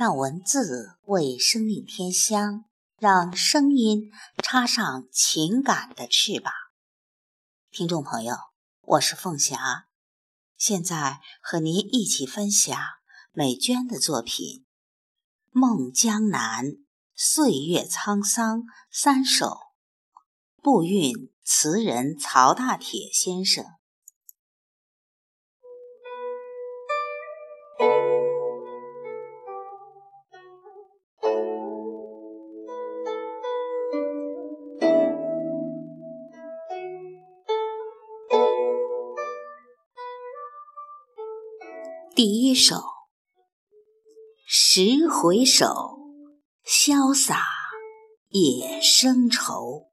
让文字为生命添香，让声音插上情感的翅膀。听众朋友，我是凤霞，现在和您一起分享美娟的作品《梦江南·岁月沧桑三首》，步韵词人曹大铁先生。第一首，十回首，潇洒也生愁。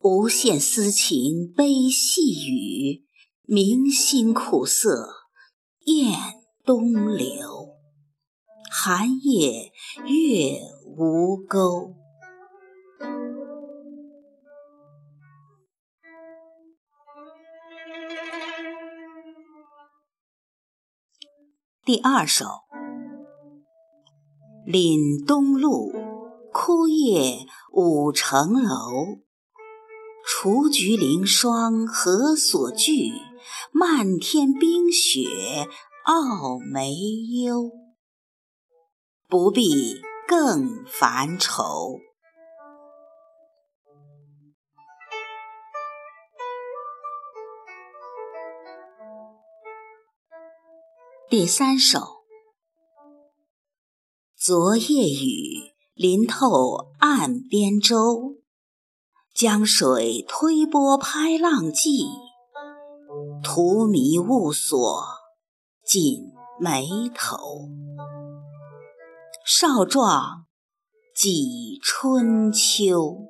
无限私情悲细雨，铭心苦涩雁东流。寒夜月无钩。第二首，岭东路，枯叶五层楼。雏菊凌霜何所惧？漫天冰雪傲梅忧。不必更烦愁。第三首，昨夜雨淋透岸边舟，江水推波拍浪际，荼蘼雾锁紧眉头。少壮几春秋。